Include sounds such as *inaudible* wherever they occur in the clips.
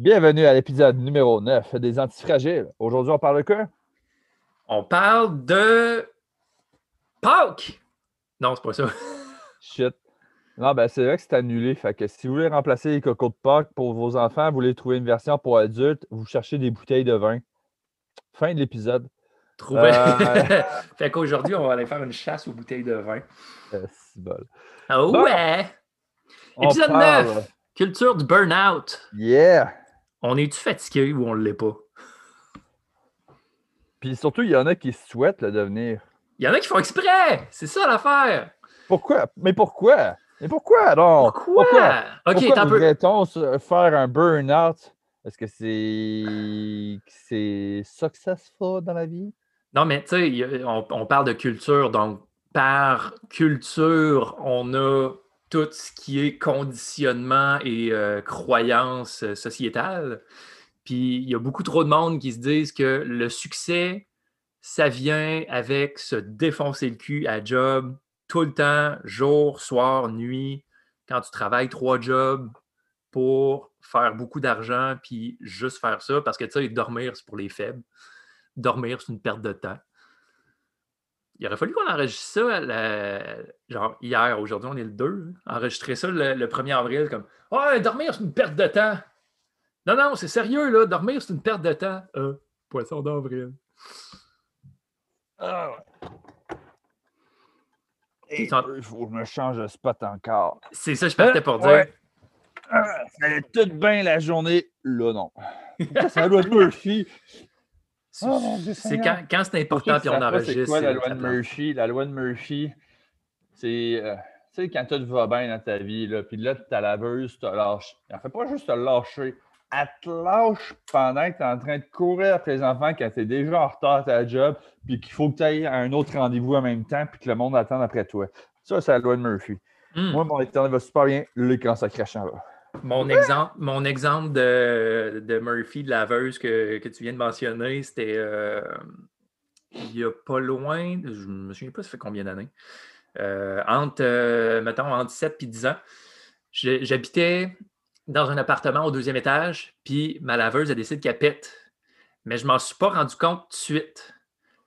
Bienvenue à l'épisode numéro 9 des Antifragiles. Aujourd'hui, on parle de quoi? On parle de Pâques! Non, c'est pas ça. *laughs* Shit. Non, ben c'est vrai que c'est annulé. Fait que si vous voulez remplacer les cocos de Pâques pour vos enfants, vous voulez trouver une version pour adultes, vous cherchez des bouteilles de vin. Fin de l'épisode. Trouver. Euh. *laughs* fait qu'aujourd'hui, on va aller faire une chasse aux bouteilles de vin. Euh, c'est bol. Oh Bon. ouais! Épisode parle- 9! Culture du burn-out. Yeah! On est-tu fatigué ou on ne l'est pas? Puis surtout, il y en a qui souhaitent le devenir. Il y en a qui font exprès! C'est ça l'affaire! Pourquoi? Mais pourquoi? Mais pourquoi donc? Pourquoi? Ok, Pourquoi t'as un peu. voudrait-on se- faire un burn-out? Est-ce que c'est que c'est successful dans la vie? Non, mais tu sais, on, on parle de culture, donc par culture, on a tout ce qui est conditionnement et euh, croyance euh, sociétale. Puis il y a beaucoup trop de monde qui se disent que le succès, ça vient avec se défoncer le cul à job tout le temps, jour, soir, nuit, quand tu travailles trois jobs pour faire beaucoup d'argent, puis juste faire ça, parce que tu sais, dormir, c'est pour les faibles. Dormir, c'est une perte de temps. Il aurait fallu qu'on enregistre ça, la- genre hier, aujourd'hui, on est le 2. hein. Enregistrer ça le, le 1er avril, comme Ouais, dormir, c'est une perte de temps. Non, non, c'est sérieux, là. Dormir, c'est une perte de temps. Euh, poisson d'avril. Ah Il faut que je me change de spot encore. C'est ça, je partais pour dire. Ouais. Ah, ça allait tout bien la journée. Là, non. *laughs* Ça, loi de Murphy. C'est Oh, c'est quand, quand c'est important, puis on pas C'est enregistre. quoi la loi de. Murphy? La loi de Murphy, c'est. euh, tu sais, quand tout va bien dans ta vie, là, puis là, ta laveuse te lâche. Elle fait pas juste te lâcher. Elle te lâche pendant que tu es en train de courir après les enfants, quand tu es déjà en retard à ta job, puis qu'il faut que tu ailles à un autre rendez-vous en même temps, puis que le monde attend après toi. Ça, c'est la loi de Murphy. Hmm. Moi, mon internet va super bien. Ça crache en bas. Mon exemple, mon exemple de, de Murphy, de laveuse que, que tu viens de mentionner, c'était euh, il n'y a pas loin, je ne me souviens pas, ça fait combien d'années. Euh, entre, euh, mettons, entre 7 et 10 ans, j'habitais dans un appartement au deuxième étage, puis ma laveuse a décidé qu'elle pète. Mais je ne m'en suis pas rendu compte tout de suite.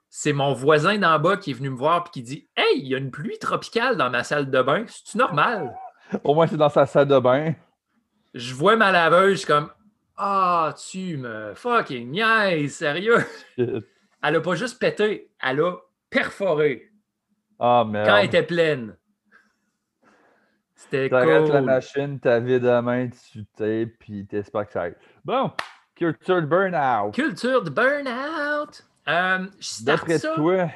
C'est mon voisin d'en bas qui est venu me voir et qui dit Hey, il y a une pluie tropicale dans ma salle de bain, c'est normal? Au moins, c'est dans sa salle de bain. Je vois ma laveuse, je suis comme Ah, tu me fucking niaises, sérieux. Elle a pas juste pété, elle a perforé Ah, merde. quand elle était pleine. C'était T'arrêtes la cool. machine, t'as vide la main, tu tapes, puis t'espères que ça aille. Bon, culture de burn-out. Culture de burn-out. Euh, D'après ça? toi,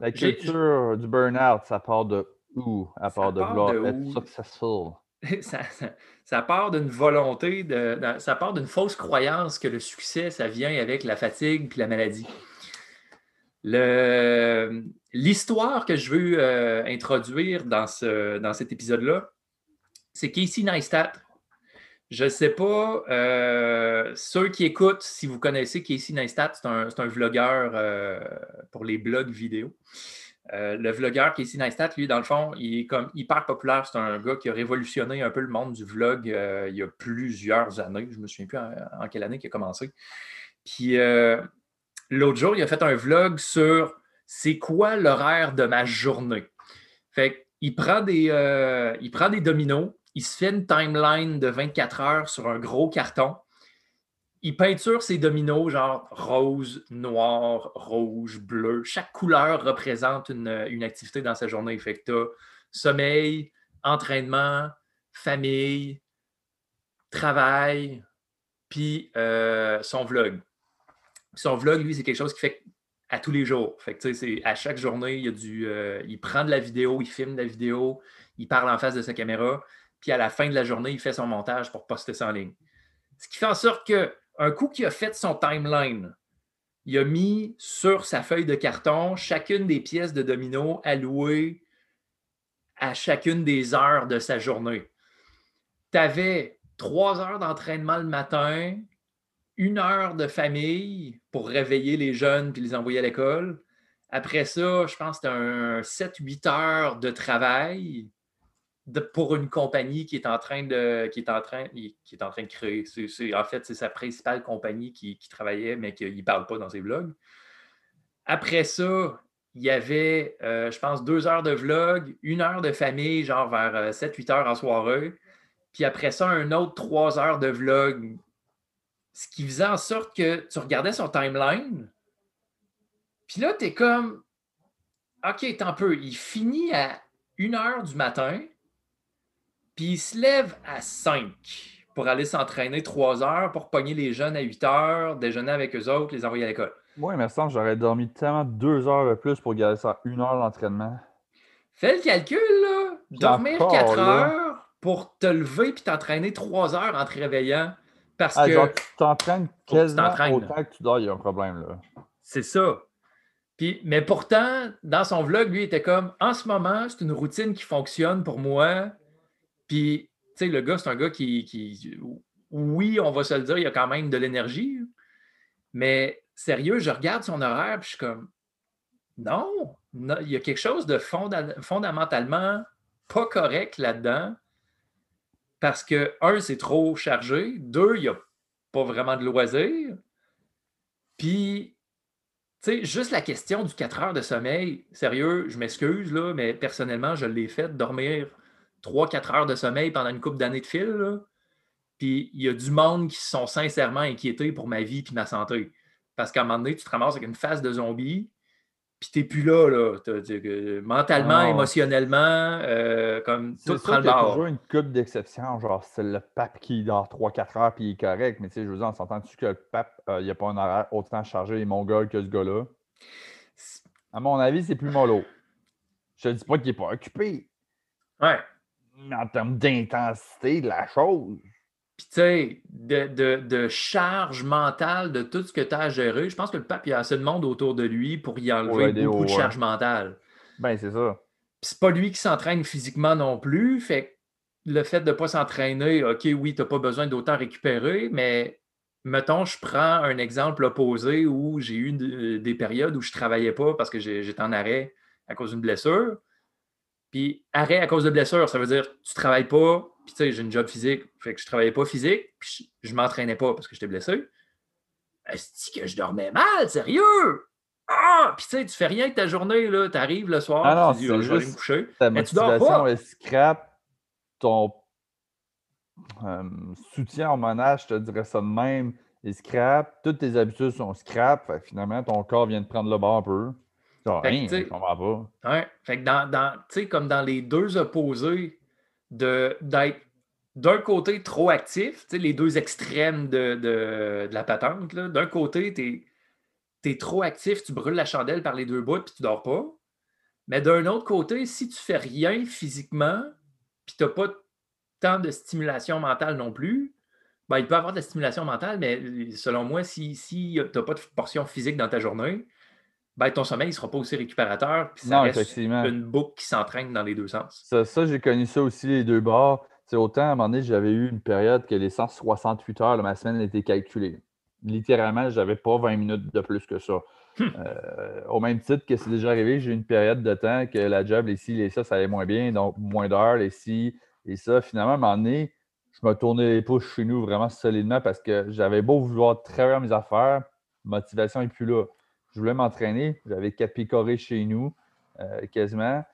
la culture du burn-out, ça part de où? À part de vouloir être successful. *laughs* ça, part d'une volonté, ça part d'une fausse croyance que le succès, ça vient avec la fatigue et la maladie. L'histoire que je veux euh, introduire dans, ce, dans cet épisode-là, c'est Casey Neistat. Je ne sais pas, euh, ceux qui écoutent, si vous connaissez Casey Neistat, c'est un, un vlogueur euh, pour les blogs vidéo. Euh, le vlogueur Casey Neistat, lui, dans le fond, il est comme hyper populaire. C'est un gars qui a révolutionné un peu le monde du vlog euh, il y a plusieurs années. Je ne me souviens plus en, quelle année il a commencé. Puis euh, l'autre jour, il a fait un vlog sur c'est quoi l'horaire de ma journée. Fait qu'il prend des, il prend des dominos, il se fait une timeline de 24 heures sur un gros carton. Il peinture ses dominos genre rose, noir, rouge, bleu. Chaque couleur représente une, une activité dans sa journée. Fait que sommeil, entraînement, famille, travail, puis euh, son vlog. Son vlog, lui, c'est quelque chose qu'il fait à tous les jours. À chaque journée, il, y a du, euh, il prend de la vidéo, il filme de la vidéo, il parle en face de sa caméra, puis à la fin de la journée, il fait son montage pour poster ça en ligne. Ce qui fait en sorte que un coup qu'il a fait son timeline, il a mis sur sa feuille de carton chacune des pièces de domino allouées à chacune des heures de sa journée. Tu avais trois heures d'entraînement le matin, une heure de famille pour réveiller les jeunes puis les envoyer à l'école. Après ça, je pense que c'était un 7-8 heures de travail. Pour une compagnie qui est en train de, qui est en train, qui est en train de créer. en fait, c'est sa principale compagnie qui, travaillait, mais qu'il ne parle pas dans ses vlogs. Après ça, il y avait, euh, je pense, deux heures de vlog, une heure de famille, genre vers 7-8 euh, heures en soirée. Puis après ça, un autre trois heures de vlog. Ce qui faisait en sorte que tu regardais son timeline. Puis là, tu es comme, OK, tant peu. Il finit à 1 heure du matin. Puis il se lève à 5 pour aller s'entraîner 3 heures pour pogner les jeunes à 8 heures, déjeuner avec eux autres, les envoyer à l'école. Oui, mais ça, j'aurais dormi tellement deux heures de plus pour garder ça une heure d'entraînement. Fais le calcul, là. Dormir 4 heures pour te lever puis t'entraîner 3 heures en te réveillant. Parce ah, que. Genre, tu t'entraînes quasiment autant que tu dors, il y a un problème, là. C'est ça. Puis, mais pourtant, dans son vlog, lui, il était comme en ce moment, c'est une routine qui fonctionne pour moi. Puis, tu sais, le gars, c'est un gars qui, Oui, on va se le dire, il a quand même de l'énergie. Mais sérieux, je regarde son horaire, puis je suis comme, non, il y a quelque chose de fondamentalement pas correct là-dedans. Parce que, un, c'est trop chargé. Deux, il n'y a pas vraiment de loisirs. Puis, tu sais, juste la question du 4 heures de sommeil, sérieux, je m'excuse, là, mais personnellement, je l'ai fait dormir 3-4 heures de sommeil pendant une couple d'années de fil. Puis il y a du monde qui se sont sincèrement inquiétés pour ma vie et ma santé. Parce qu'à un moment donné, tu te ramasses avec une face de zombie, puis t'es plus là, là. mentalement, ah émotionnellement, euh, comme tout prend le bord. toujours une coupe d'exception, genre c'est le pape qui dort 3-4 heures puis il est correct, mais tu sais, je veux dire, on s'entend-tu que le pape, euh, il n'y a pas un horaire autant chargé et mongol que ce gars-là? À mon avis, c'est plus mollo. Je te dis pas qu'il n'est pas occupé. Ouais. Mais en termes d'intensité de la chose. Puis, tu sais, de, charge mentale de tout ce que tu as à gérer, je pense que le pape, il y a assez de monde autour de lui pour y enlever beaucoup de charge mentale. Ben, c'est ça. Puis, c'est pas lui qui s'entraîne physiquement non plus. Fait le fait de ne pas s'entraîner, OK, oui, tu n'as pas besoin d'autant récupérer, mais mettons, je prends un exemple opposé où j'ai eu des périodes où je ne travaillais pas parce que j'étais en arrêt à cause d'une blessure. Puis arrêt à cause de blessure, ça veut dire tu ne travailles pas, puis tu sais, j'ai une job physique, fait que je travaillais pas physique, puis je, m'entraînais pas parce que j'étais blessé. Est-ce que je dormais mal, sérieux? Ah! Puis tu sais, tu fais rien de ta journée, là. Tu arrives le soir, ah tu dis, oh, je vais aller me coucher. Ta motivation est scrap, ton euh, soutien au monage, je te dirais ça de même, est scrap. Toutes tes habitudes sont scrap. finalement, ton corps vient de prendre le bord un peu. Rien, je comprends pas. Fait que dans, dans tu sais, comme dans les deux opposés, d'être d'un côté trop actif, les deux extrêmes de, la patente. D'un côté, tu es, trop actif, tu brûles la chandelle par les deux bouts puis tu dors pas. Mais d'un autre côté, si tu fais rien physiquement, puis tu n'as pas tant de stimulation mentale non plus, ben, il peut y avoir de la stimulation mentale, mais selon moi, si, si tu n'as pas de portion physique dans ta journée, ben, ton sommeil ne sera pas aussi récupérateur. Puis ça reste une boucle qui s'entraîne dans les deux sens. Ça, j'ai connu ça aussi, les deux bords. C'est autant, à un moment donné, j'avais eu une période que les 168 heures de ma semaine étaient calculées. Littéralement, je n'avais pas 20 minutes de plus que ça. Hum. Euh, au même titre que c'est déjà arrivé, j'ai eu une période de temps que la job, les ci, les ça, ça allait moins bien, donc moins d'heures, les ci et ça. Finalement, à un moment donné, je me tournais les pouces chez nous vraiment solidement parce que j'avais beau vouloir travailler mes affaires, motivation n'est plus là je voulais m'entraîner. J'avais quatre picorés chez nous, euh, quasiment.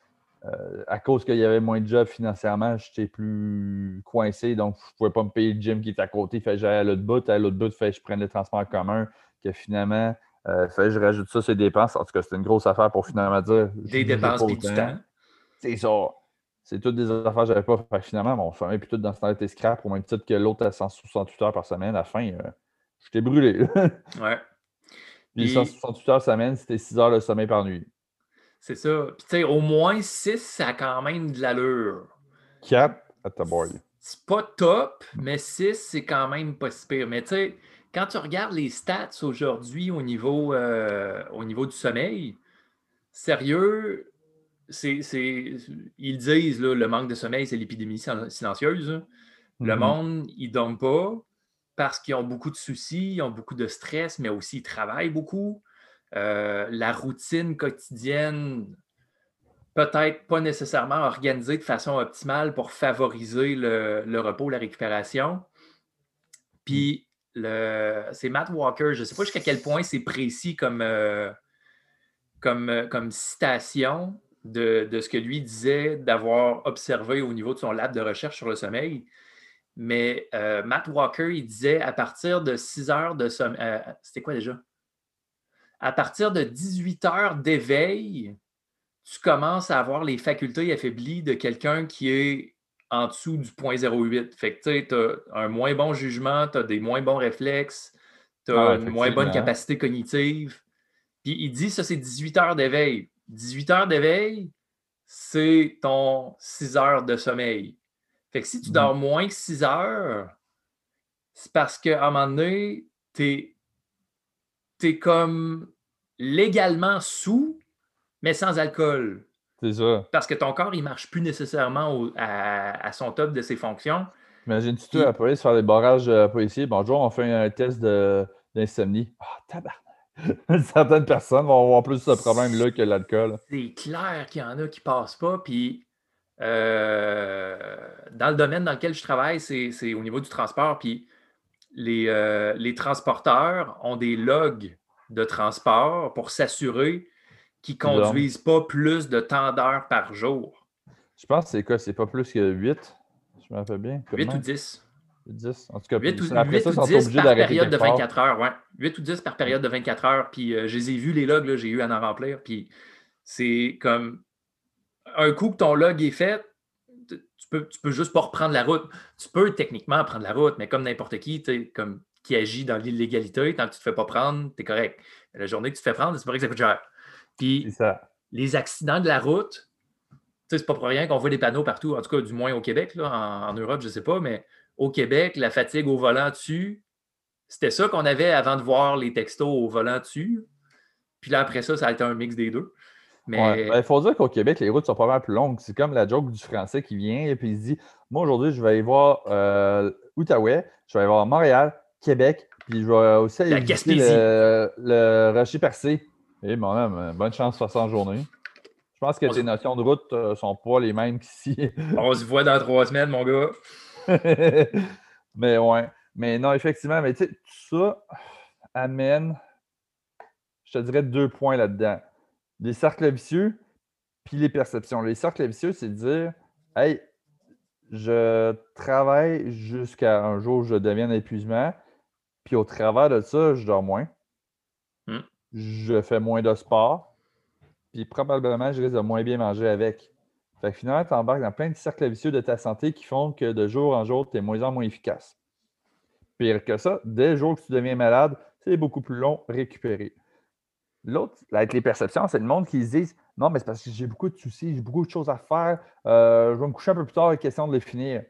Euh, à cause qu'il y avait moins de job financièrement, j'étais plus coincé, donc je ne pouvais pas me payer le gym qui était à côté. Fait j'allais à l'autre bout, à l'autre bout, fait je prenne le transport en commun, que finalement, euh, fait je rajoute ça, ces dépenses. En tout cas, c'était une grosse affaire pour finalement dire. Des dépenses et du temps. C'est ça. C'est toutes des affaires que je n'avais pas. Fait finalement, mon sommeil, puis tout dans ce temps était scrap, au même titre que l'autre à 168 heures par semaine. À la fin, j'étais brûlé. ouais. Puis 168 heures semaine, c'était 6 heures de sommeil par nuit. C'est ça. Puis tu sais, au moins 6, ça a quand même de l'allure. 4 à ta boy. C'est pas top, mais 6, c'est quand même pas si pire. Mais tu sais, quand tu regardes les stats aujourd'hui au niveau, euh, au niveau du sommeil, sérieux, c'est, ils disent là, le manque de sommeil, c'est l'épidémie silencieuse. Le mm-hmm. monde, il ne dorme pas parce qu'ils ont beaucoup de soucis, ils ont beaucoup de stress, mais aussi ils travaillent beaucoup. Euh, la routine quotidienne peut-être pas nécessairement organisé de façon optimale pour favoriser le, repos, la récupération. Puis, c'est Matt Walker. Je ne sais pas jusqu'à quel point c'est précis comme, euh, comme, euh, comme citation de, ce que lui disait d'avoir observé au niveau de son lab de recherche sur le sommeil. Mais euh, Matt Walker, il disait à partir de 6 heures de sommeil. C'était quoi déjà? À partir de 18 heures d'éveil, tu commences à avoir les facultés affaiblies de quelqu'un qui est en dessous du point 0,8. Fait que tu as un moins bon jugement, tu as des moins bons réflexes, tu as une moins bonne capacité cognitive. Puis il dit ça, c'est 18 heures d'éveil. 18 heures d'éveil, c'est ton 6 heures de sommeil. Fait que si tu dors mm. moins que 6 heures, c'est parce qu'à un moment donné, tu es comme légalement sous, mais sans alcool. C'est ça. Parce que ton corps, il ne marche plus nécessairement à, son top de ses fonctions. Imagine-tu, tu la police faire des barrages euh, policiers. Bonjour, on fait un test d'insomnie. Ah, oh, tabarnak! *laughs* Certaines personnes vont avoir plus ce problème-là que l'alcool. C'est clair qu'il y en a qui ne passent pas. Puis, dans le domaine dans lequel je travaille, c'est au niveau du transport. Puis, les, euh, les transporteurs ont des logs de transport pour s'assurer qui ne conduisent pas plus de temps d'heures par jour. Je pense que c'est quoi? C'est pas plus que 8? Je me rappelle bien. 8 ou 10. 10. En tout cas, 8 ou, après 8 ça, ou 10 par période de 24 heures. Ouais. 8 ou 10 par période de 24 heures. Puis euh, je les ai vus, les logs, j'ai eu à en remplir. Puis c'est comme un coup que ton log est fait, tu peux, tu peux juste pas reprendre la route. Tu peux techniquement prendre la route, mais comme n'importe qui, comme qui agit dans l'illégalité, tant que tu ne te fais pas prendre, tu es correct. la journée que tu te fais prendre, c'est vrai que ça coûte cher. Puis les accidents de la route, c'est pas pour rien qu'on voit des panneaux partout, en tout cas du moins au Québec, là, en, Europe, je ne sais pas, mais au Québec, la fatigue au volant dessus, c'était ça qu'on avait avant de voir les textos au volant dessus. Puis là, après ça, ça a été un mix des deux. Mais... Ben, il faut dire qu'au Québec, les routes sont pas mal plus longues. C'est comme la joke du Français qui vient et puis il se dit Moi, aujourd'hui, je vais aller voir euh, Outaouais, je vais aller voir Montréal, Québec, puis je vais aussi aller visiter le, le Rocher Percé. Eh, mon homme, bonne chance sur sa journée. Je pense que tes notions de route ne euh, sont pas les mêmes qu'ici. *laughs* On se voit dans trois semaines, mon gars. *laughs* mais ouais. Mais non, effectivement, mais tu sais, tout ça amène, je te dirais, deux points là-dedans. Les cercles vicieux, puis les perceptions. Les cercles vicieux, c'est de dire Hey, je travaille jusqu'à un jour où je deviens épuisement, puis au travers de ça, je dors moins je fais moins de sport, puis probablement, je risque de moins bien manger avec. Fait que finalement, tu embarques dans plein de cercles vicieux de ta santé qui font que de jour en jour, tu es moins en moins efficace. Pire que ça, dès le jour que tu deviens malade, c'est beaucoup plus long récupérer. L'autre, avec les perceptions, c'est le monde qui se dit Non, mais c'est parce que j'ai beaucoup de soucis, j'ai beaucoup de choses à faire, euh, je vais me coucher un peu plus tard, question de les finir.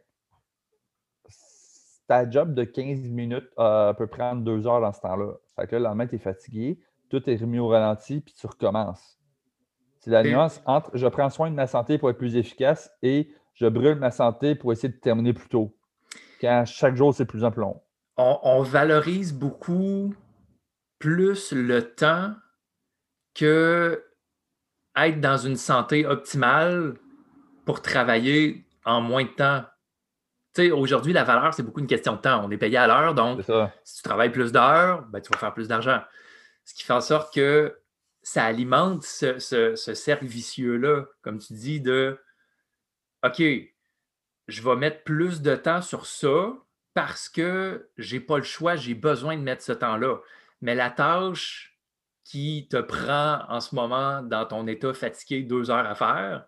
Ta job de 15 minutes euh, peut prendre deux heures dans ce temps-là. Fait que là, le lendemain, tu es fatigué, tout est remis au ralenti, puis tu recommences. C'est la nuance entre je prends soin de ma santé pour être plus efficace et je brûle ma santé pour essayer de terminer plus tôt. Quand chaque jour, c'est plus un long. On, valorise beaucoup plus le temps que être dans une santé optimale pour travailler en moins de temps. Tu sais, aujourd'hui, la valeur, c'est beaucoup une question de temps. On est payé à l'heure, donc si tu travailles plus d'heures, ben, tu vas faire plus d'argent. Ce qui fait en sorte que ça alimente ce, cercle vicieux-là, comme tu dis, de OK, je vais mettre plus de temps sur ça parce que je n'ai pas le choix, j'ai besoin de mettre ce temps-là. Mais la tâche qui te prend en ce moment dans ton état fatigué deux heures à faire,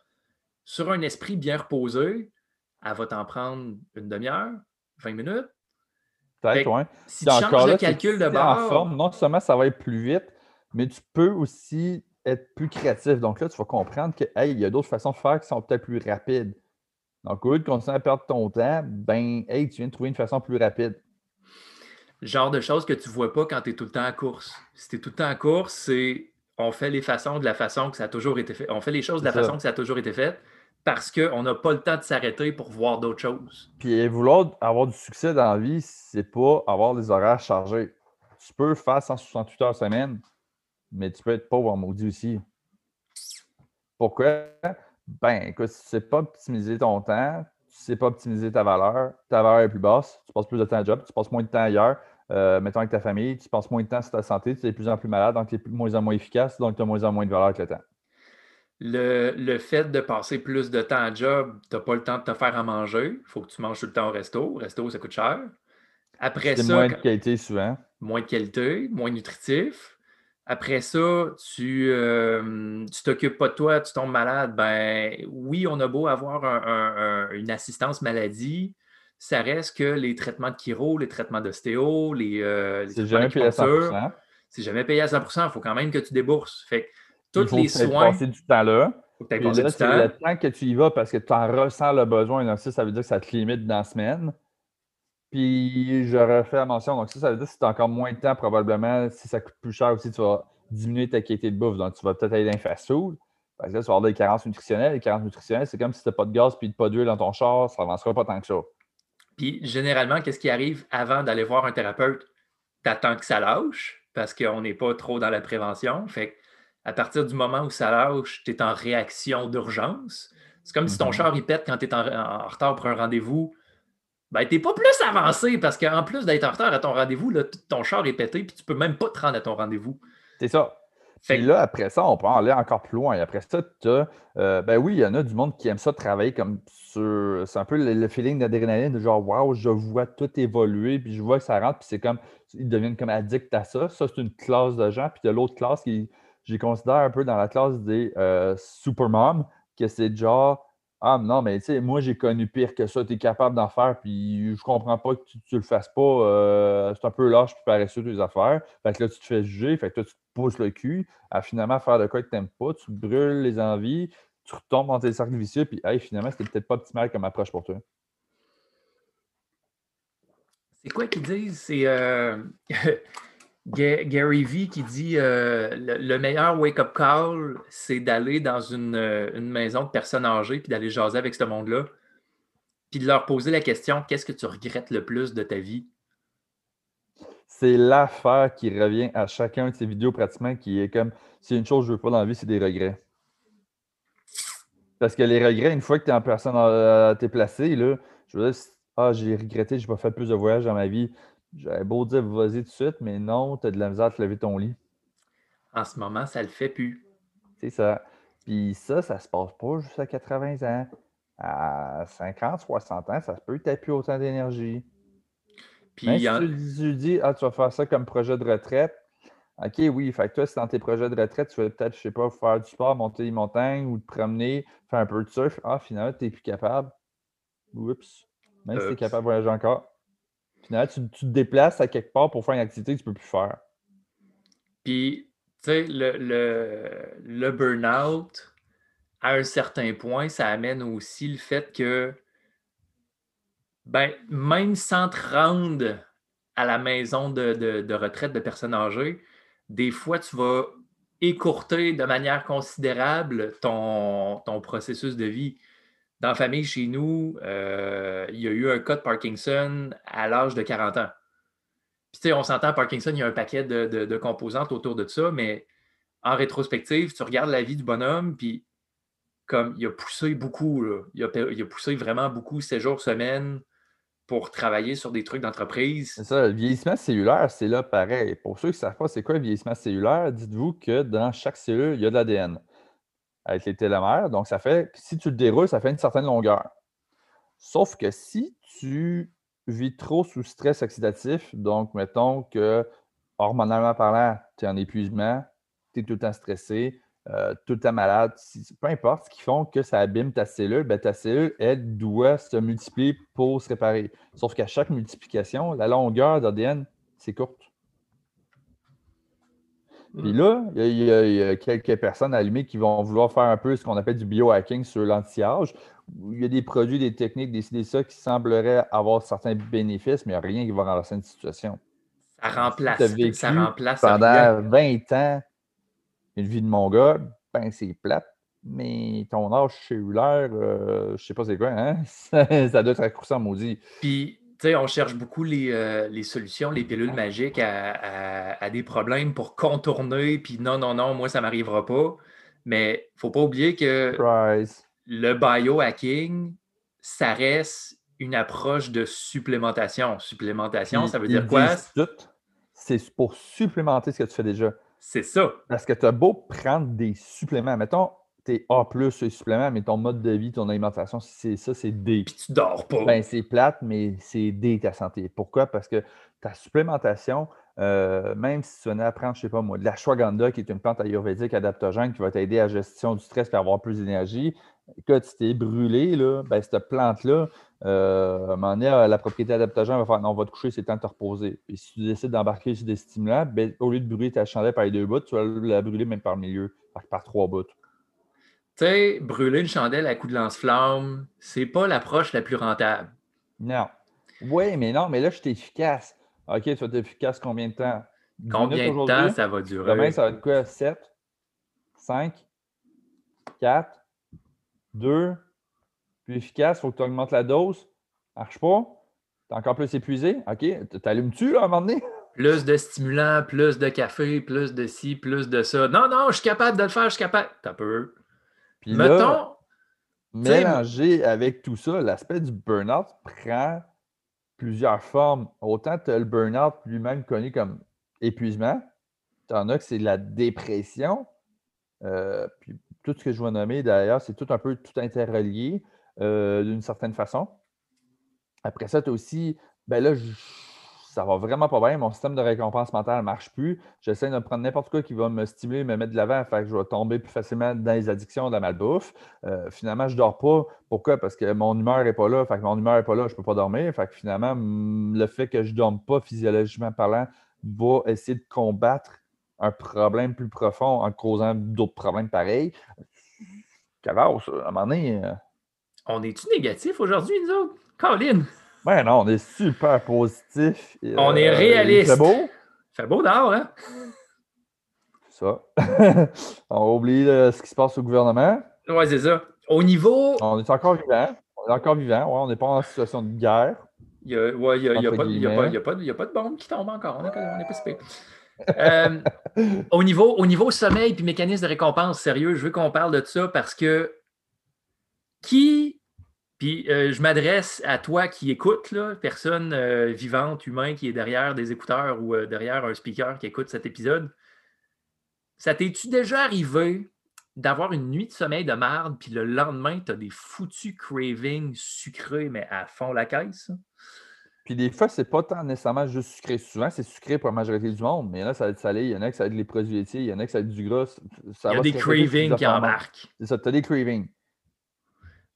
sur un esprit bien reposé, elle va t'en prendre une demi-heure, 20 minutes, Peut-être, Si tu changes le calcul de bord. forme, non seulement ça va être plus vite, mais tu peux aussi être plus créatif. Donc là, tu vas comprendre que il y a d'autres façons de faire qui sont peut-être plus rapides. Donc, au lieu de continuer à perdre ton temps, ben, hey, tu viens de trouver une façon plus rapide. Genre de choses que tu ne vois pas quand tu es tout le temps en course. Si tu es tout le temps en course, c'est on fait les façons de la façon que ça a toujours été fait. On fait les choses de la façon que ça a toujours été fait parce qu'on n'a pas le temps de s'arrêter pour voir d'autres choses. Puis vouloir avoir du succès dans la vie, c'est pas avoir des horaires chargés. Tu peux faire 168 heures semaine, mais tu peux être pauvre en maudit aussi. Pourquoi? Ben, écoute, si tu ne sais pas optimiser ton temps, tu ne sais pas optimiser ta valeur, ta valeur est plus basse, tu passes plus de temps à job, tu passes moins de temps ailleurs, euh, mettons avec ta famille, tu passes moins de temps sur ta santé, tu es de plus en plus malade, donc tu es de moins en moins efficace, donc tu as de moins en moins de valeur avec le temps. Le, fait de passer plus de temps à job, tu n'as pas le temps de te faire à manger. Il faut que tu manges tout le temps au resto. Au resto, ça coûte cher. Après ça. Moins de qualité souvent. Moins de qualité, moins nutritif. Après ça, tu euh, t'occupes pas de toi, tu tombes malade. Ben oui, on a beau avoir une assistance maladie, ça reste que les traitements de chiro, les traitements d'ostéo, les, euh, C'est jamais payé à 100 C'est jamais payé à 100% Il faut quand même que tu débourses. Fait tous les soins. passer du temps là. Faut que tu c'est le temps que tu y vas parce que tu en ressens le besoin. Donc, ça, ça veut dire que ça te limite dans la semaine. Puis, je refais la mention. Donc, ça, ça veut dire que si tu as encore moins de temps, probablement, si ça coûte plus cher aussi, tu vas diminuer ta qualité de bouffe. Donc, tu vas peut-être aller dans un fast-food. Parce que là, tu vas avoir des carences nutritionnelles. Les carences nutritionnelles, c'est comme si tu n'as pas de gaz puis pas d'huile dans ton char, ça n'avancera pas tant que ça. Puis, généralement, qu'est-ce qui arrive avant d'aller voir un thérapeute? Tu attends que ça lâche parce qu'on n'est pas trop dans la prévention. Fait que à partir du moment où ça lâche, tu es en réaction d'urgence. C'est comme si ton mhm. char il pète quand tu es en, retard pour un rendez-vous. Ben, tu n'es pas plus avancé parce qu'en plus d'être en retard à ton rendez-vous, ton char est pété et tu peux même pas te rendre à ton rendez-vous. C'est ça. Et là, après ça, on peut aller encore plus loin. Après ça, tu as, euh, ben oui, il y en a du monde qui aime ça travailler comme sur. C'est un peu le, feeling d'adrénaline, de genre, waouh, je vois tout évoluer, puis je vois que ça rentre, puis c'est comme, ils deviennent comme addicts à ça. Ça, c'est une classe de gens, puis de l'autre classe qui, je les considère un peu dans la classe des euh, supermoms, que c'est genre Ah non, mais tu sais, moi j'ai connu pire que ça, tu es capable d'en faire, puis je comprends pas que tu, ne le fasses pas. Euh, c'est un peu lâche puis paresseux tes affaires. Fait que là, tu te fais juger, fait que là, tu te pousses le cul à finalement faire de quoi que tu n'aimes pas, tu brûles les envies, tu retombes dans tes cercles vicieux, puis hey, finalement, c'était peut-être pas optimal comme approche pour toi. C'est quoi qu'ils disent? C'est euh, *laughs* Gary Vee qui dit euh, le, meilleur wake-up call, c'est d'aller dans euh, une, maison de personnes âgées puis d'aller jaser avec ce monde-là, puis de leur poser la question qu'est-ce que tu regrettes le plus de ta vie? C'est l'affaire qui revient à chacun de ces vidéos pratiquement qui est comme si une chose que je veux pas dans la vie, c'est des regrets. Parce que les regrets, une fois que tu es en personne, euh, t'es placé, là, je veux dire, ah, j'ai regretté, j'ai pas fait plus de voyages dans ma vie. J'avais beau dire vas-y tout de suite, mais non, tu as de la misère à te lever ton lit. En ce moment, ça le fait plus. C'est ça. Puis ça, ça se passe pas juste à 80 ans. À 50, 60 ans, ça se peut que tu plus autant d'énergie. Puis si tu, dis, ah, tu vas faire ça comme projet de retraite, OK, oui, fait que toi, si dans tes projets de retraite, tu vas peut-être, je sais pas, faire du sport, monter les montagnes ou te promener, faire un peu de surf. Ah, finalement, tu n'es plus capable. Oups. Même si tu es capable de voyager encore tu, te déplaces à quelque part pour faire une activité que tu ne peux plus faire. Puis, tu sais, le, le, le burn-out, à un certain point, ça amène aussi le fait que, ben, même sans te rendre à la maison de, retraite de personnes âgées, des fois, tu vas écourter de manière considérable ton, ton processus de vie dans la famille, chez nous, euh, il y a eu un cas de Parkinson à l'âge de 40 ans. Puis, on s'entend, Parkinson, il y a un paquet de, composantes autour de ça, mais en rétrospective, tu regardes la vie du bonhomme, puis comme il a poussé beaucoup, Il, a, poussé vraiment beaucoup ces jours, semaines pour travailler sur des trucs d'entreprise. Ça, le vieillissement cellulaire, c'est là pareil. Pour ceux qui ne savent pas c'est quoi le vieillissement cellulaire, dites-vous que dans chaque cellule, il y a de l'ADN avec les télomères. Donc, ça fait, si tu le déroules, ça fait une certaine longueur. Sauf que si tu vis trop sous stress oxydatif, donc mettons que hormonalement parlant, tu es en épuisement, tu es tout le temps stressé, euh, tout le temps malade, peu importe ce qui font que ça abîme ta cellule, ben, ta cellule, elle doit se multiplier pour se réparer. Sauf qu'à chaque multiplication, la longueur d'ADN, c'est courte. Puis là, il y, a, quelques personnes à qui vont vouloir faire un peu ce qu'on appelle du biohacking sur l'anti-âge. Il y a des produits, des techniques, des ça qui sembleraient avoir certains bénéfices, mais il n'y a rien qui va renverser une situation. Ça remplace, ça remplace pendant 20 ans une vie de mon gars, ben c'est plate, mais ton âge cellulaire, euh, je sais pas c'est quoi, hein? *laughs* ça, doit être raccourci en maudit. Puis on cherche beaucoup euh, les, solutions, les pilules magiques à, des problèmes pour contourner, puis non, non, non, moi, ça ne m'arrivera pas. Mais il ne faut pas oublier que le biohacking, ça reste une approche de supplémentation. Supplémentation, ça veut ils dire quoi? C'est pour supplémenter ce que tu fais déjà. C'est ça. Parce que tu as beau prendre des suppléments. Mettons, tu es A sur les suppléments, mais ton mode de vie, ton alimentation, c'est ça, c'est D. Puis tu dors pas. Ben, c'est plate, mais c'est D ta santé. Pourquoi? Parce que ta supplémentation, euh, même si tu venais à prendre, je sais pas moi, de l'ashwagandha, qui est une plante ayurvédique adaptogène qui va t'aider à la gestion du stress et avoir plus d'énergie, si tu es brûlé, là, ben, cette plante-là, euh, à un moment donné, la propriété adaptogène va faire non, on va te coucher, c'est temps de te reposer. Puis si tu décides d'embarquer sur des stimulants, ben, au lieu de brûler ta chandelle par les deux bouts, tu vas la brûler même par le milieu, par, par trois bouts. Tu sais, brûler une chandelle à coup de lance-flamme, c'est pas l'approche la plus rentable. Non. Oui, mais non, mais là, je suis efficace. OK, tu vas être efficace combien de temps? Combien de temps ça va durer? Demain, ça va être quoi? 7, 5, 4, 2, plus efficace, il faut que tu augmentes la dose? Marche pas? T'es encore plus épuisé? OK, t'allumes-tu à un moment donné? *laughs* Plus de stimulants, plus de café, plus de ci, plus de ça. Non, non, je suis capable de le faire, je suis capable. T'as peu. Puis Mettons, mélangé avec tout ça, l'aspect du burn-out prend plusieurs formes. Autant tu as le burn-out lui-même connu comme épuisement, tu en as que c'est de la dépression. Euh, puis tout ce que je vais nommer d'ailleurs, c'est tout un peu tout interrelié euh, d'une certaine façon. Après ça, tu as aussi, ben là, je- ça va vraiment pas bien, mon système de récompense mentale ne marche plus. J'essaie de prendre n'importe quoi qui va me stimuler, me mettre de l'avant, fait que je vais tomber plus facilement dans les addictions, dans la malbouffe. Euh, finalement, je ne dors pas. Pourquoi? Parce que mon humeur n'est pas là. Fait que mon humeur n'est pas là, je ne peux pas dormir. Fait que finalement, le fait que je ne dorme pas physiologiquement parlant va essayer de combattre un problème plus profond en causant d'autres problèmes pareils. Cavard, ça, à un moment donné. euh, on est-tu négatif aujourd'hui, nous autres? Colin, Ben non, on est super positif. On est euh, réaliste. C'est beau, fait beau dehors, hein? c'est ça. *laughs* on va oublier euh, ce qui se passe au gouvernement. Ouais, c'est ça. Au niveau. On est encore vivant. On est encore vivant. Ouais, on n'est pas en situation de guerre. Il n'y a, ouais, il y a, il y a Entre pas de- y a pas- pas pas bombe qui tombe encore. On est, on est pas si. Euh, *laughs* au, niveau, au niveau sommeil puis mécanisme de récompense, sérieux, je veux qu'on parle de ça parce que qui, puis euh, je m'adresse à toi qui écoute, là, personne euh, vivante, humain qui est derrière des écouteurs ou euh, derrière un speaker qui écoute cet épisode, ça t'es-tu déjà arrivé d'avoir une nuit de sommeil de marde, puis le lendemain, tu as des foutus cravings sucrés, mais à fond la caisse? Puis des fois, c'est pas tant nécessairement juste sucré. Souvent, c'est sucré pour la majorité du monde. Mais il y en a, ça va être salé. Il y en a que ça va être les produits laitiers. Il y en a que ça va être du gras. Ça Il y a des cravings qui embarquent. C'est ça, tu as des cravings.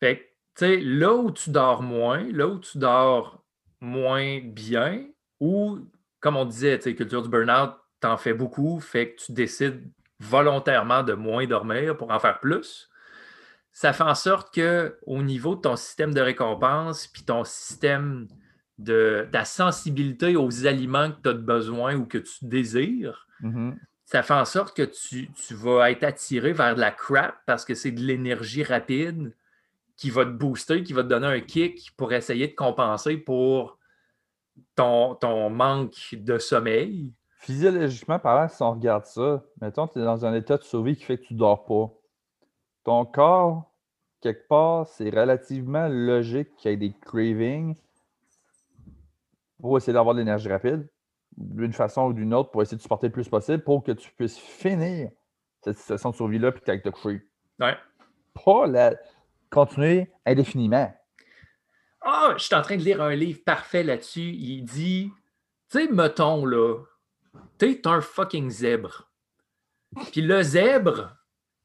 Fait sais, là où tu dors moins, là où tu dors moins bien, ou, comme on disait, tu sais, culture du burn-out, t'en fais beaucoup, fait que tu décides volontairement de moins dormir pour en faire plus. Ça fait en sorte que au niveau de ton système de récompense, puis ton système de ta sensibilité aux aliments que tu as besoin ou que tu désires, Mhm. ça fait en sorte que tu, tu vas être attiré vers de la crap parce que c'est de l'énergie rapide qui va te booster, qui va te donner un kick pour essayer de compenser pour ton, ton manque de sommeil. Physiologiquement parlant, si on regarde ça, mettons, tu es dans un état de survie qui fait que tu ne dors pas. Ton corps, quelque part, c'est relativement logique qu'il y ait des cravings pour essayer d'avoir de l'énergie rapide, d'une façon ou d'une autre, pour essayer de supporter le plus possible pour que tu puisses finir cette situation de survie-là puis que tu ailles te coucher. Ouais. Pas la... continuer indéfiniment. Ah, je suis en train de lire un livre parfait là-dessus. Il dit, tu sais, mettons là, tu es un fucking zèbre. Puis le zèbre,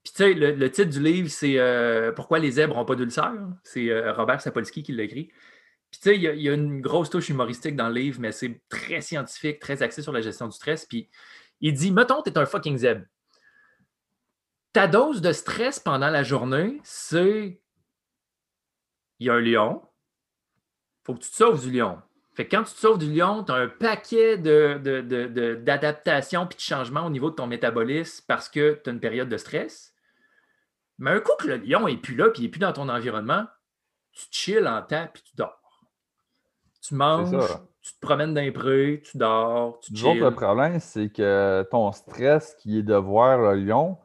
puis tu sais, le, titre du livre, c'est euh, Pourquoi les zèbres n'ont pas d'ulcère? C'est euh, Robert Sapolsky qui l'a écrit. Puis tu sais, il y, a- une grosse touche humoristique dans le livre, mais c'est très scientifique, très axé sur la gestion du stress. Puis il dit, mettons, tu es un fucking zèbre. Ta dose de stress pendant la journée, c'est il y a un lion, faut que tu te sauves du lion. Fait que quand tu te sauves du lion, tu as un paquet de, de- de- de- d'adaptations puis de changements au niveau de ton métabolisme parce que tu as une période de stress. Mais un coup que le lion n'est plus là puis il n'est plus dans ton environnement, tu chill en temps puis tu dors. Tu manges, tu te promènes les prés, tu dors, tu Nous autres, chill. le problème, c'est que ton stress qui est de voir le lion,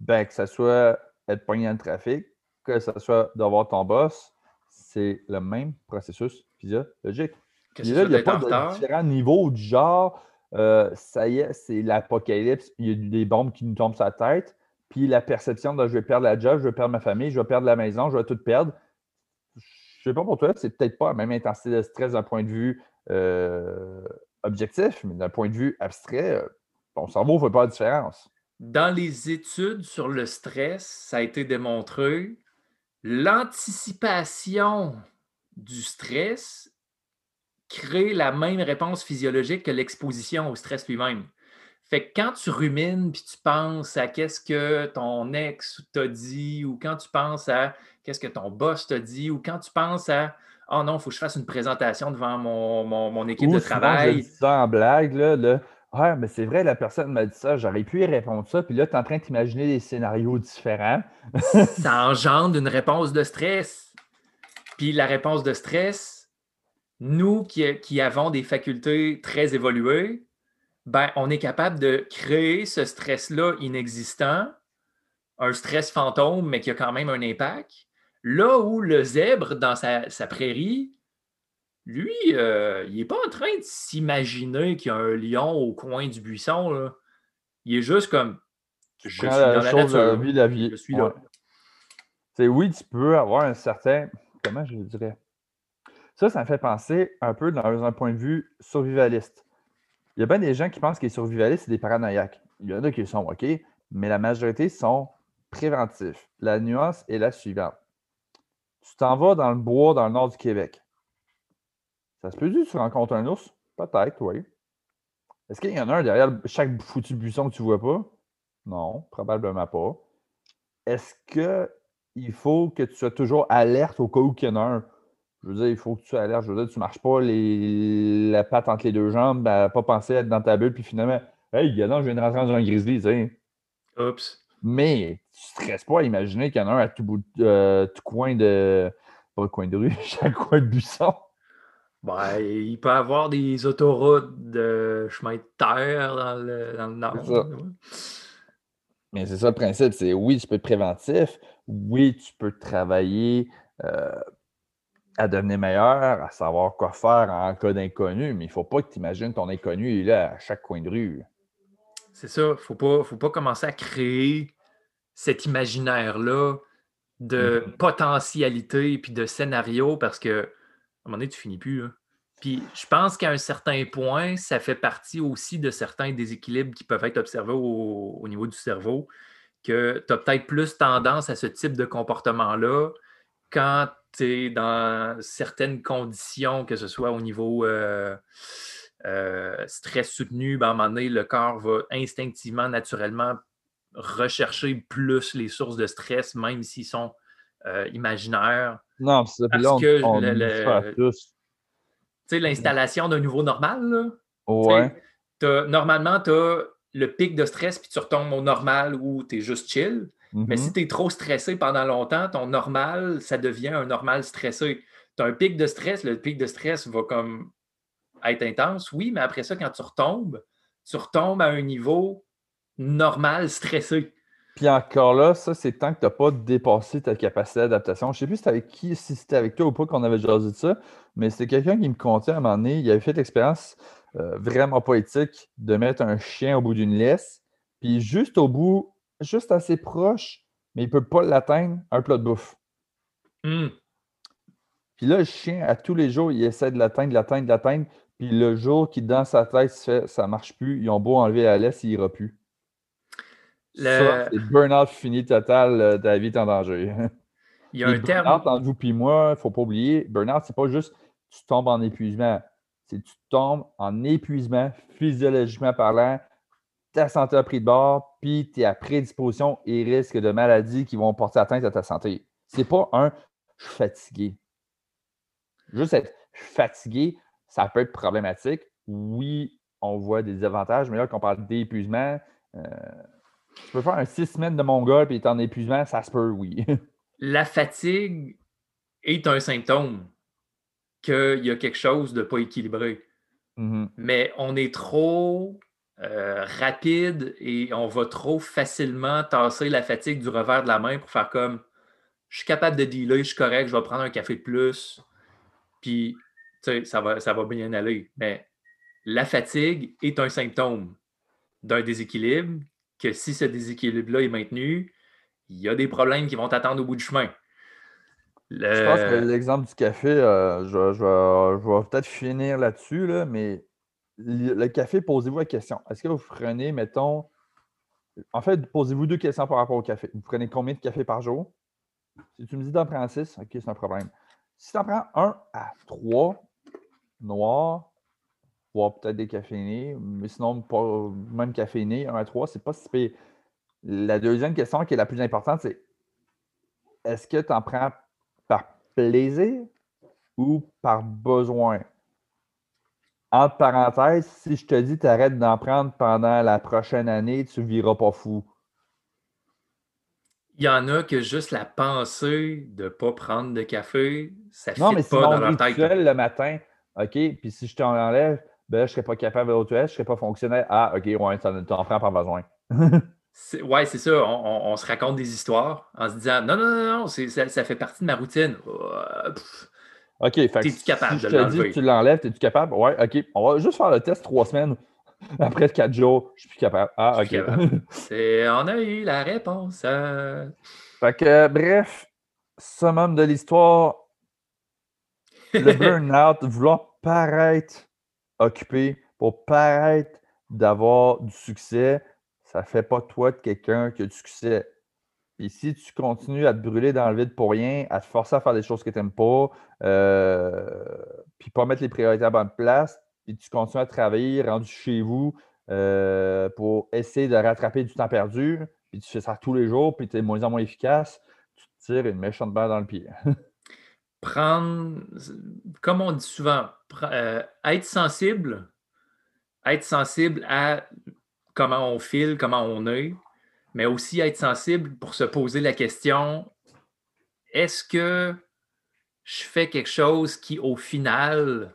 ben, que ça soit être pogné dans le trafic, que ce soit d'avoir ton boss, c'est le même processus physiologique. Puis là, il n'y a pas de différents niveaux du genre, euh, ça y est, c'est l'apocalypse, il y a des bombes qui nous tombent sur la tête, puis la perception de je vais perdre la job, je vais perdre ma famille, je vais perdre la maison, je vais tout perdre. Je sais pas pour toi, c'est peut-être pas la même intensité de stress d'un point de vue euh, objectif, mais d'un point de vue abstrait, euh, ton cerveau ne fait pas la différence. Dans les études sur le stress, ça a été démontré, l'anticipation du stress crée la même réponse physiologique que l'exposition au stress lui-même. Fait que quand tu rumines puis tu penses à qu'est-ce que ton ex t'a dit ou quand tu penses à qu'est-ce que ton boss t'a dit ou quand tu penses à oh non, il faut que je fasse une présentation devant mon, mon- mon équipe Ou de sinon, je travail. dis ça en blague, là, le Mais c'est vrai, la personne m'a dit ça, j'aurais pu y répondre ça, puis là, tu es en train d'imaginer des scénarios différents. *laughs* ça engendre une réponse de stress. Puis la réponse de stress, nous qui, avons des facultés très évoluées, ben, on est capable de créer ce stress-là inexistant, un stress fantôme, mais qui a quand même un impact. Là où le zèbre, dans sa prairie, lui, euh, il n'est pas en train de s'imaginer qu'il y a un lion au coin du buisson. là. Il est juste comme, je suis Prends dans la la chose la vie, la vie. Je suis là. Ouais. C'est oui, tu peux avoir un certain. Comment je le dirais? Ça, ça me fait penser un peu dans un point de vue survivaliste. Il y a bien des gens qui pensent que les survivalistes, c'est des paranoïaques. Il y en a qui sont OK, mais la majorité sont préventifs. La nuance est la suivante. Tu t'en vas dans le bois dans le nord du Québec. Ça se peut-tu que tu rencontres un ours? Peut-être, oui. Est-ce qu'il y en a un derrière chaque foutu buisson que tu vois pas? Non, probablement pas. Est-ce qu'il faut que tu sois toujours alerte au cas où qu'il y en a un? Je veux dire, il faut que tu sois alerte. Je veux dire, tu ne marches pas les... la patte entre les deux jambes, pas penser à être dans ta bulle, puis finalement, hey, non, je viens de rentrer dans un grizzly, tu sais. Oups. Mais tu ne stresses pas à imaginer qu'il y en a un à tout, bout de- euh, tout coin de. Pas coin de rue, *laughs* chaque coin de buisson. Ben, il peut y avoir des autoroutes de chemin de terre dans le, dans le nord. C'est ça. ouais. Mais c'est ça le principe, c'est oui, tu peux être préventif, oui, tu peux travailler euh, à devenir meilleur, à savoir quoi faire en cas d'inconnu, mais il ne faut pas que tu imagines ton inconnu il est là à chaque coin de rue. C'est ça. Il ne faut pas, faut pas commencer à créer cet imaginaire-là de Mhm. potentialité puis de scénario parce que un moment donné, tu finis plus. Puis je pense qu'à un certain point, ça fait partie aussi de certains déséquilibres qui peuvent être observés au, au niveau du cerveau, que tu as peut-être plus tendance à ce type de comportement-là quand tu es dans certaines conditions, que ce soit au niveau euh, euh, stress soutenu, ben, à un moment donné, le corps va instinctivement, naturellement rechercher plus les sources de stress, même s'ils sont euh, imaginaires. Non, c'est là, Parce on, que on le- dit le- ça à tous. Tu sais, l'installation d'un nouveau normal, là, Ouais. t'as- normalement, tu as le pic de stress, puis tu retombes au normal où tu es juste chill. Mais si tu es trop stressé pendant longtemps, ton normal, ça devient un normal stressé. Tu as un pic de stress, le pic de stress va comme être intense, oui, mais après ça, quand tu retombes, tu retombes à un niveau normal stressé. Puis encore là, ça, c'est tant que tu n'as pas dépassé ta capacité d'adaptation. Je ne sais plus si c'était avec qui, si c'était avec toi ou pas qu'on avait jasé de ça, mais c'était quelqu'un qui me contait à un moment donné, il avait fait l'expérience euh, vraiment pas éthique de mettre un chien au bout d'une laisse, puis juste au bout, juste assez proche, mais il ne peut pas l'atteindre, un plat de bouffe. Hum, Puis là, le chien, à tous les jours, il essaie de l'atteindre, de l'atteindre, de l'atteindre. Puis le jour qui, dans sa tête, se fait ça marche plus, ils ont beau enlever la laisse, il ira plus. Le- c'est burn-out fini total, euh, ta vie est en danger. *laughs* Il y a Et un terme. burn-out, entre vous et moi, il ne faut pas oublier, burn-out, c'est pas juste tu tombes en épuisement. C'est tu tombes en épuisement physiologiquement parlant, ta santé a pris de bord, puis tu es à prédisposition et risque de maladies qui vont porter atteinte à ta santé. C'est pas un je suis fatigué. Juste être fatigué, ça peut être problématique. Oui, on voit des avantages, mais là, quand on parle d'épuisement, euh, tu peux faire un six semaines de mongol puis être en épuisement, ça se peut, oui. *laughs* La fatigue est un symptôme qu'il y a quelque chose de pas équilibré. Mhm. mais on est trop euh, rapide et on va trop facilement tasser la fatigue du revers de la main pour faire comme je suis capable de dealer, je suis correct, je vais prendre un café de plus, puis ça va, ça va bien aller. Mais la fatigue est un symptôme d'un déséquilibre que si ce déséquilibre-là est maintenu, il y a des problèmes qui vont t'attendre au bout du chemin. Je pense que l'exemple du café, euh, je, vais, peut-être finir là-dessus, là, mais le café, posez-vous la question. Est-ce que vous prenez, mettons, en fait, posez-vous deux questions par rapport au café. Vous prenez combien de café par jour? Si tu me dis d'en prendre six, OK, c'est un problème. Si tu en prends un à trois, noir, voire peut-être des caféinés, mais sinon, pas même caféiné, un à trois, c'est pas si pire. La deuxième question qui est la plus importante, c'est est-ce que tu en prends par plaisir ou par besoin? Entre parenthèses, si je te dis tu arrêtes d'en prendre pendant la prochaine année, tu ne viras pas fou. Il y en a que juste la pensée de ne pas prendre de café, ça ne fait pas dans leur tête. le matin, OK, puis si je t'en enlève, ben, je ne serais pas capable de je ne serais pas fonctionnel. Ah, OK, ouais, tu en prends par besoin. Oui, c'est ça. On, se raconte des histoires en se disant non, non, non, non, ça, ça, fait partie de ma routine. OK, fait es-tu capable si je te dis tu l'enlèves, es-tu capable? Oui, OK. On va juste faire le test trois semaines. *laughs* Après quatre jours, je suis plus capable. Ah, OK. *laughs* on a eu la réponse. Fait que, bref, summum de l'histoire. Le *laughs* burn-out, vouloir paraître occupé pour paraître d'avoir du succès, ça ne fait pas toi de quelqu'un qui a du succès. Et si tu continues à te brûler dans le vide pour rien, à te forcer à faire des choses que tu n'aimes pas, euh, puis pas mettre les priorités à bonne place, puis tu continues à travailler rendu chez vous euh, pour essayer de rattraper du temps perdu, puis tu fais ça tous les jours, puis tu es moins en moins efficace, tu te tires une méchante balle dans le pied. *laughs* prendre, comme on dit souvent, euh, être sensible, être sensible à comment on file, comment on est, mais aussi être sensible pour se poser la question est-ce que je fais quelque chose qui, au final,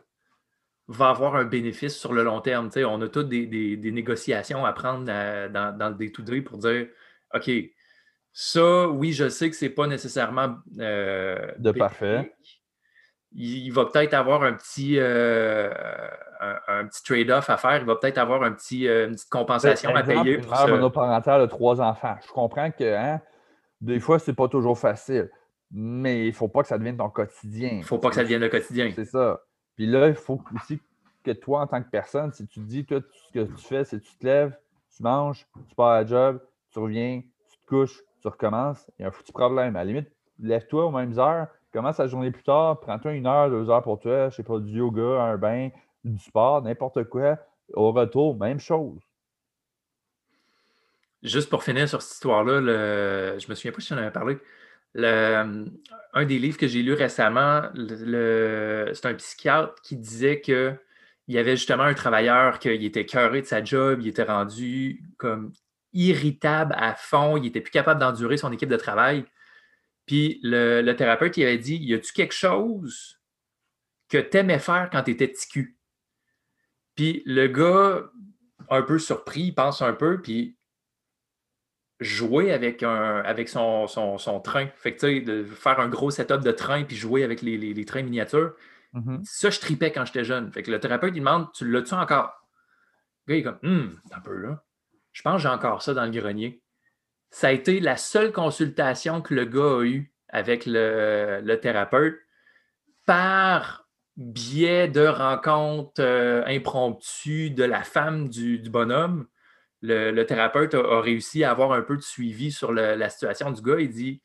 va avoir un bénéfice sur le long terme? on a toutes des, négociations à prendre dans, dans, le day-to-day pour dire OK, ça, oui, je sais que ce n'est pas nécessairement euh, de parfait. Il, va peut-être avoir un petit, euh, un, petit trade-off à faire. Il va peut-être avoir un petit, euh, une petite compensation à payer. Pour une monoparentale de trois enfants. Je comprends que hein, des fois, ce n'est pas toujours facile, mais il ne faut pas que ça devienne ton quotidien. Il ne faut pas que ça devienne le quotidien. C'est ça. Puis là, il faut aussi que toi, en tant que personne, si tu te dis, toi, ce que tu fais, c'est que tu te lèves, tu manges, tu pars à la job, tu reviens, tu te couches, tu recommences, il y a un foutu problème. À la limite, lève-toi aux mêmes heures, commence la journée plus tard, prends-toi une heure, deux heures pour toi, je sais pas, du yoga, un bain, du sport, n'importe quoi. Au retour, même chose. Juste pour finir sur cette histoire-là, le... je me souviens pas si j'en avais parlé. Le... Un des livres que j'ai lu récemment, le... c'est un psychiatre qui disait que il y avait justement un travailleur qui était cœuré de sa job, il était rendu comme irritable à fond, il n'était plus capable d'endurer son équipe de travail. Puis le, thérapeute il avait dit Y a-tu quelque chose que tu aimais faire quand tu étais ticu Puis le gars, un peu surpris, il pense un peu, puis jouer avec, un, avec son, son, train. Fait que, de faire un gros setup de train puis jouer avec les, trains miniatures. Mm-hmm. Ça, je tripais quand j'étais jeune. Fait que le thérapeute, il demande Tu l'as-tu encore Le gars, il est comme Hum, un peu là. Je pense que j'ai encore ça dans le grenier. Ça a été la seule consultation que le gars a eue avec le, thérapeute par biais de rencontres euh, impromptues de la femme du, bonhomme. Le, thérapeute a, réussi à avoir un peu de suivi sur la situation du gars. Il dit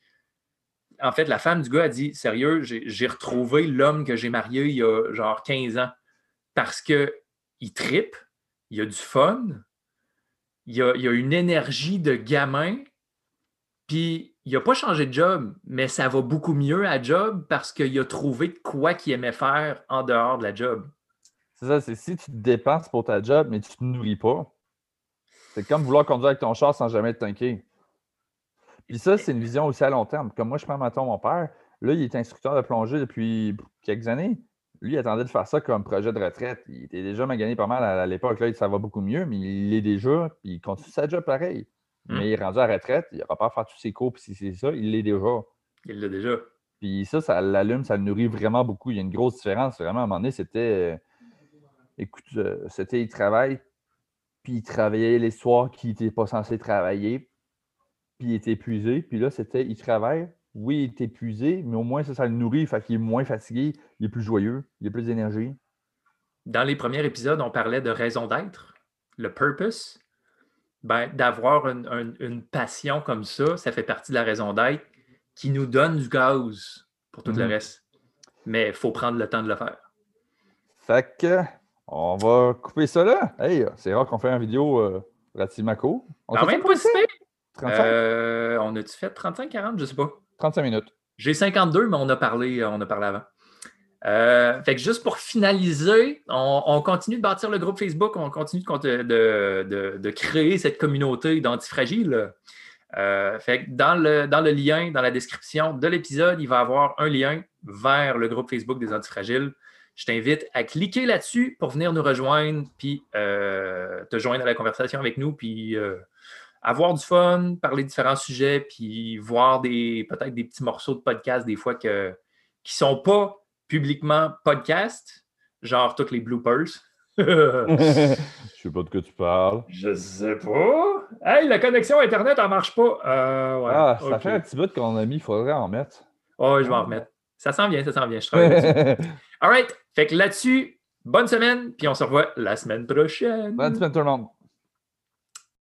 en fait, la femme du gars a dit Sérieux, j'ai retrouvé l'homme que j'ai marié il y a genre 15 ans parce qu'il tripe, il a du fun, il y a, une énergie de gamin, puis il n'a pas changé de job, mais ça va beaucoup mieux à job parce qu'il a trouvé quoi qu'il aimait faire en dehors de la job. C'est ça, c'est si tu te dépenses pour ta job, mais tu ne te nourris pas. C'est comme vouloir conduire avec ton char sans jamais te tanker. Puis ça, c'est une vision aussi à long terme. Comme moi, je prends maintenant mon père, là, il est instructeur de plongée depuis quelques années. Lui, il attendait de faire ça comme projet de retraite. Il était déjà gagné pas mal à, l'époque. Là, ça va beaucoup mieux, mais il l'est déjà. Puis il continue sa job pareil. Hmm. Mais il est rendu à la retraite. Il n'aura pas à faire tous ses cours. Puis si c'est ça, il l'est déjà. Il l'a déjà. Puis ça, ça l'allume, ça le nourrit vraiment beaucoup. Il y a une grosse différence. Vraiment, à un moment donné, c'était. euh, écoute, euh, c'était il travaille, puis il travaillait les soirs qu'il n'était pas censé travailler, puis il était épuisé. Puis là, c'était il travaille, oui, il est épuisé, mais au moins ça, ça le nourrit. Fait qu'il est moins fatigué, il est plus joyeux, il a plus d'énergie. Dans les premiers épisodes, on parlait de raison d'être, le purpose. Ben, d'avoir une, une- une passion comme ça, ça fait partie de la raison d'être qui nous donne du gaz pour tout le Mhm. reste. Mais il faut prendre le temps de le faire. Fait que, on va couper ça là. Hey, c'est rare qu'on fait une vidéo euh, relativement court. On fait même pas si pire. 35, Euh, on a-tu fait 35-40? Je sais pas. 35 minutes. J'ai 52, mais on a parlé, on a parlé avant. Euh, fait que juste pour finaliser, on, on continue de bâtir le groupe Facebook, on continue de, créer cette communauté d'antifragiles. Euh, fait que dans le, lien, dans la description de l'épisode, il va y avoir un lien vers le groupe Facebook des antifragiles. Je t'invite à cliquer là-dessus pour venir nous rejoindre, puis euh, te joindre à la conversation avec nous, puis euh, avoir du fun, parler de différents sujets, puis voir des peut-être des petits morceaux de podcast des fois que, qui ne sont pas publiquement podcast, genre tous les bloopers. *laughs* Je sais pas de quoi tu parles. Je sais pas. Hey, la connexion Internet, elle marche pas. Euh, ouais, ah, ça fait un petit bout qu'on a mis, il faudrait en mettre. Oh, je vais en remettre. Ça s'en vient, ça s'en vient. Je travaille. *laughs* All right. Fait que là-dessus, bonne semaine, puis on se revoit la semaine prochaine. Bonne semaine tout le monde.